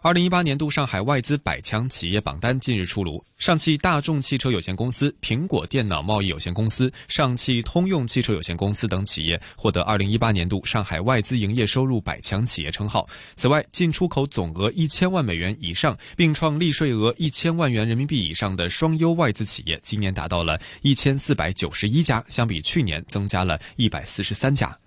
二零一八年度上海外资百强企业榜单近日出炉，上汽大众汽车有限公司、苹果电脑贸易有限公司、上汽通用汽车有限公司等企业获得二零一八年度上海外资营业收入百强企业称号。此外，进出口总额一千万美元以上，并创利税额一千万元人民币以上的双优外资企业，今年达到了一千四百九十一家，相比去年增加了一百四十三家。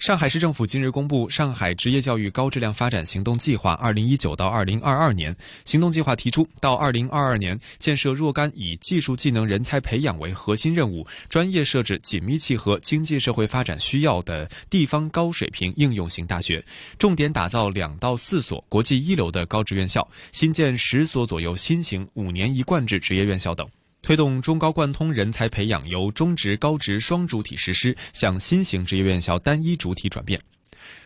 上海市政府近日公布《上海职业教育高质量发展行动计划（二零一九到二零二二年）》。行动计划提出，到二零二二年建设若干以技术技能人才培养为核心任务、专业设置紧密契合经济社会发展需要的地方高水平应用型大学，重点打造两到四所国际一流的高职院校，新建十所左右新型五年一贯制职业院校等。推动中高贯通人才培养由中职、高职双主体实施，向新型职业院校单一主体转变。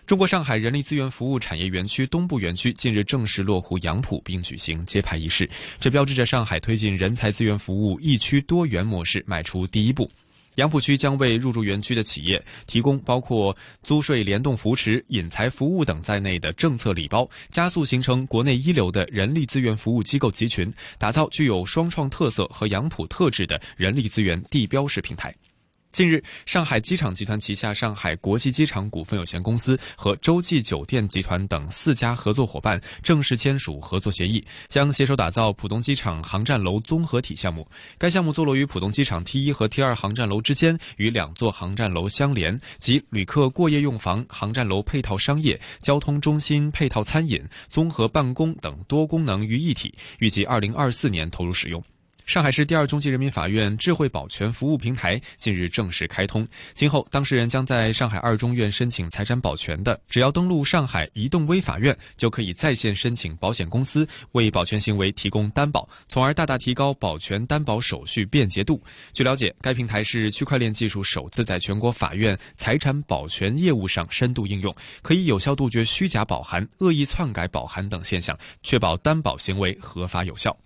中国上海人力资源服务产业园区东部园区近日正式落户杨浦，并举行揭牌仪式，这标志着上海推进人才资源服务一区多元模式迈出第一步。杨浦区将为入驻园区的企业提供包括租税联动扶持、引才服务等在内的政策礼包，加速形成国内一流的人力资源服务机构集群，打造具有双创特色和杨浦特质的人力资源地标式平台。近日，上海机场集团旗下上海国际机场股份有限公司和洲际酒店集团等四家合作伙伴正式签署合作协议，将携手打造浦东机场航站楼综合体项目。该项目坐落于浦东机场 T 一和 T 二航站楼之间，与两座航站楼相连，及旅客过夜用房、航站楼配套商业、交通中心配套餐饮、综合办公等多功能于一体。预计二零二四年投入使用。上海市第二中级人民法院智慧保全服务平台近日正式开通，今后当事人将在上海二中院申请财产保全的，只要登录上海移动微法院，就可以在线申请保险公司为保全行为提供担保，从而大大提高保全担保手续便捷度。据了解，该平台是区块链技术首次在全国法院财产保全业务上深度应用，可以有效杜绝虚假保函、恶意篡改保函等现象，确保担保行为合法有效。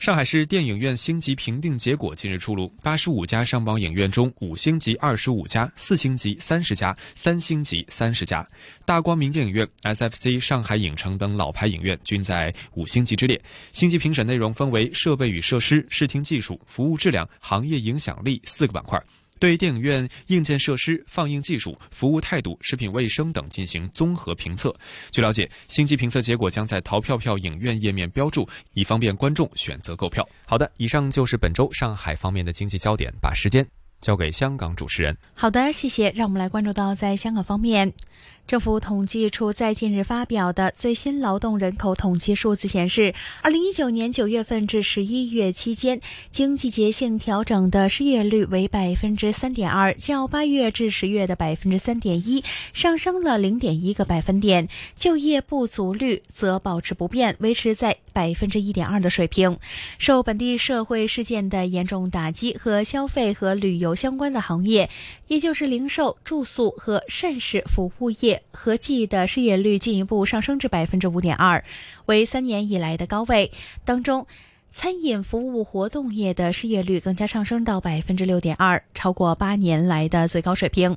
上海市电影院星级评定结果近日出炉，八十五家上榜影院中，五星级二十五家，四星级三十家，三星级三十家。大光明电影院、SFC 上海影城等老牌影院均在五星级之列。星级评审内容分为设备与设施、视听技术、服务质量、行业影响力四个板块。对电影院硬件设施、放映技术、服务态度、食品卫生等进行综合评测。据了解，星级评测结果将在淘票票影院页面标注，以方便观众选择购票。好的，以上就是本周上海方面的经济焦点，把时间交给香港主持人。好的，谢谢。让我们来关注到在香港方面。政府统计处在近日发表的最新劳动人口统计数字显示，二零一九年九月份至十一月期间，经季节性调整的失业率为百分之三点二，较八月至十月的百分之三点一上升了零点一个百分点。就业不足率则保持不变，维持在百分之一点二的水平。受本地社会事件的严重打击，和消费和旅游相关的行业，也就是零售、住宿和膳食服务业。合计的失业率进一步上升至百分之五点二，为三年以来的高位。当中，餐饮服务活动业的失业率更加上升到百分之六点二，超过八年来的最高水平。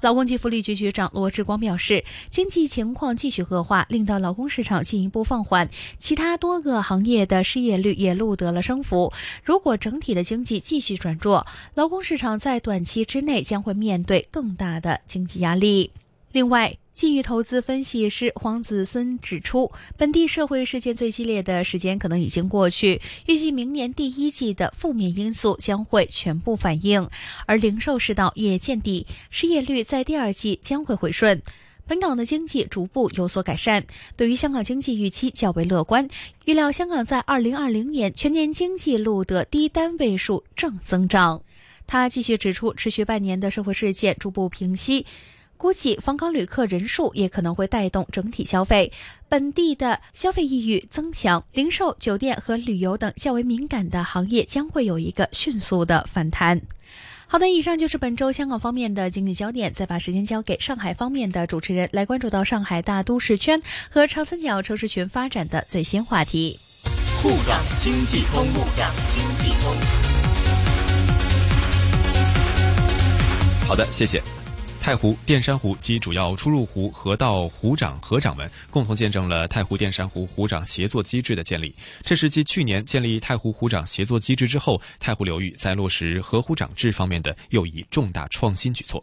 劳工及福利局局长罗志光表示，经济情况继续恶化，令到劳工市场进一步放缓，其他多个行业的失业率也录得了升幅。如果整体的经济继续转弱，劳工市场在短期之内将会面对更大的经济压力。另外，基于投资分析师黄子孙指出，本地社会事件最激烈的时间可能已经过去，预计明年第一季的负面因素将会全部反映，而零售市道也见底，失业率在第二季将会回顺。本港的经济逐步有所改善，对于香港经济预期较为乐观，预料香港在二零二零年全年经济录得低单位数正增长。他继续指出，持续半年的社会事件逐步平息。估计访港旅客人数也可能会带动整体消费，本地的消费意欲增强，零售、酒店和旅游等较为敏感的行业将会有一个迅速的反弹。好的，以上就是本周香港方面的经济焦点。再把时间交给上海方面的主持人，来关注到上海大都市圈和长三角城市群发展的最新话题。沪港经济通，沪港经济通。好的，谢谢。太湖、淀山湖及主要出入湖、河道湖长、河长们共同见证了太湖淀山湖湖长协作机制的建立。这是继去年建立太湖湖长协作机制之后，太湖流域在落实河湖长制方面的又一重大创新举措。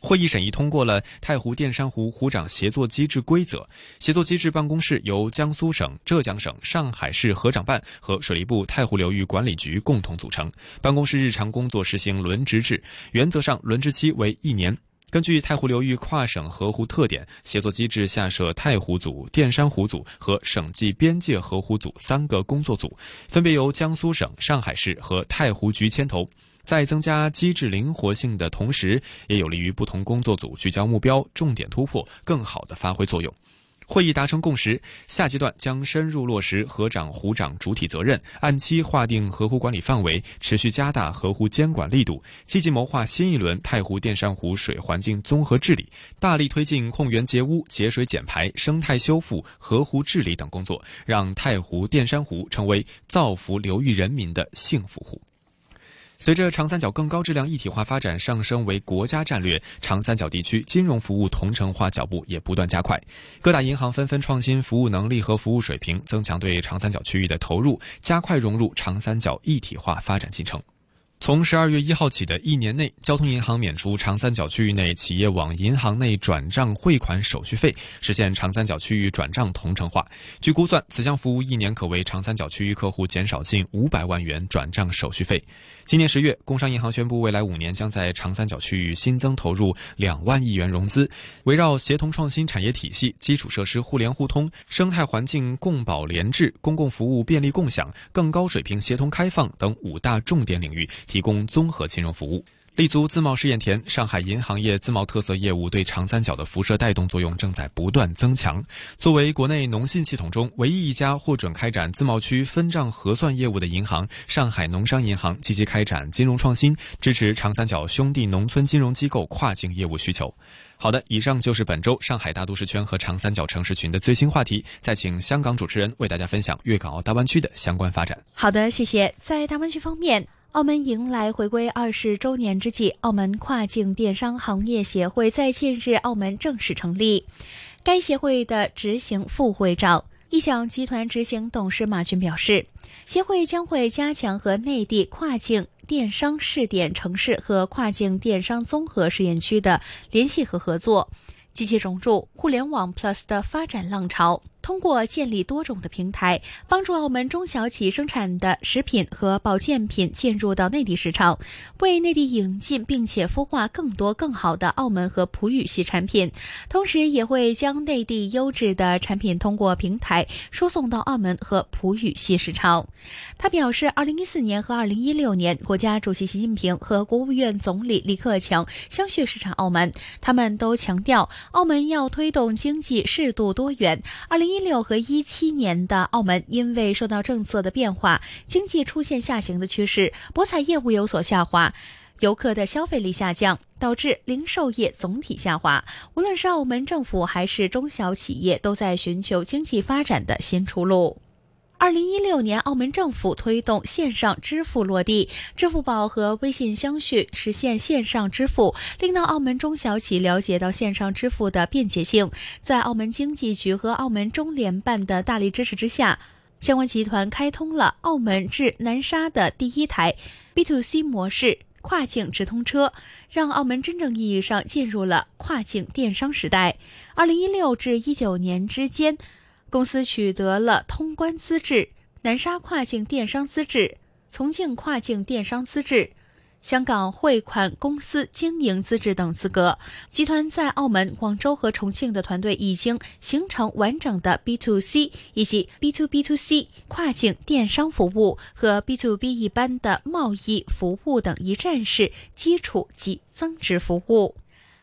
会议审议通过了太湖淀山湖湖长协作机制规则。协作机制办公室由江苏省、浙江省、上海市河长办和水利部太湖流域管理局共同组成。办公室日常工作实行轮值制，原则上轮值期为一年。根据太湖流域跨省河湖特点，协作机制下设太湖组、淀山湖组和省际边界河湖组三个工作组，分别由江苏省、上海市和太湖局牵头。在增加机制灵活性的同时，也有利于不同工作组聚焦目标、重点突破，更好地发挥作用。会议达成共识，下阶段将深入落实河长、湖长主体责任，按期划定河湖管理范围，持续加大河湖监管力度，积极谋划新一轮太湖淀山湖水环境综合治理，大力推进控源截污、节水减排、生态修复、河湖治理等工作，让太湖淀山湖成为造福流域人民的幸福湖。随着长三角更高质量一体化发展上升为国家战略，长三角地区金融服务同城化脚步也不断加快。各大银行纷纷创新服务能力和服务水平，增强对长三角区域的投入，加快融入长三角一体化发展进程。从十二月一号起的一年内，交通银行免除长三角区域内企业往银行内转账汇款手续费，实现长三角区域转账同城化。据估算，此项服务一年可为长三角区域客户减少近五百万元转账手续费。今年十月，工商银行宣布，未来五年将在长三角区域新增投入两万亿元融资，围绕协同创新产业体系、基础设施互联互通、生态环境共保联治、公共服务便利共享、更高水平协同开放等五大重点领域。提供综合金融服务，立足自贸试验田，上海银行业自贸特色业务对长三角的辐射带动作用正在不断增强。作为国内农信系统中唯一一家获准开展自贸区分账核算业务的银行，上海农商银行积极开展金融创新，支持长三角兄弟农村金融机构跨境业务需求。好的，以上就是本周上海大都市圈和长三角城市群的最新话题。再请香港主持人为大家分享粤港澳大湾区的相关发展。好的，谢谢。在大湾区方面。澳门迎来回归二十周年之际，澳门跨境电商行业协会在近日澳门正式成立。该协会的执行副会长、意享集团执行董事马军表示，协会将会加强和内地跨境电商试点城市和跨境电商综合试验区的联系和合作，积极融入互联网 Plus 的发展浪潮。通过建立多种的平台，帮助澳门中小企生产的食品和保健品进入到内地市场，为内地引进并且孵化更多更好的澳门和葡语系产品，同时也会将内地优质的产品通过平台输送到澳门和葡语系市场。他表示，二零一四年和二零一六年，国家主席习近平和国务院总理李克强相续视察澳门，他们都强调，澳门要推动经济适度多元。二零一六和一七年的澳门，因为受到政策的变化，经济出现下行的趋势，博彩业务有所下滑，游客的消费力下降，导致零售业总体下滑。无论是澳门政府还是中小企业，都在寻求经济发展的新出路。二零一六年，澳门政府推动线上支付落地，支付宝和微信相续，实现线上支付，令到澳门中小企了解到线上支付的便捷性。在澳门经济局和澳门中联办的大力支持之下，相关集团开通了澳门至南沙的第一台 B to C 模式跨境直通车，让澳门真正意义上进入了跨境电商时代。二零一六至一九年之间，公司取得了通关资质、南沙跨境电商资质、重庆跨境电商资质。香港汇款公司经营资质等资格，集团在澳门、广州和重庆的团队已经形成完整的 B to C 以及 B to B to C 跨境电商服务和 B to B 一般的贸易服务等一站式基础及增值服务。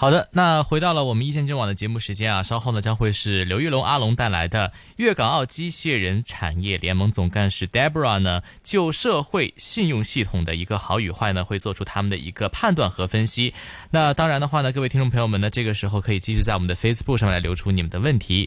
好的，那回到了我们一线金网的节目时间啊，稍后呢将会是刘玉龙阿龙带来的粤港澳机械人产业联盟总干事 Deborah 呢，就社会信用系统的一个好与坏呢，会做出他们的一个判断和分析。那当然的话呢，各位听众朋友们呢，这个时候可以继续在我们的 Facebook 上面来留出你们的问题。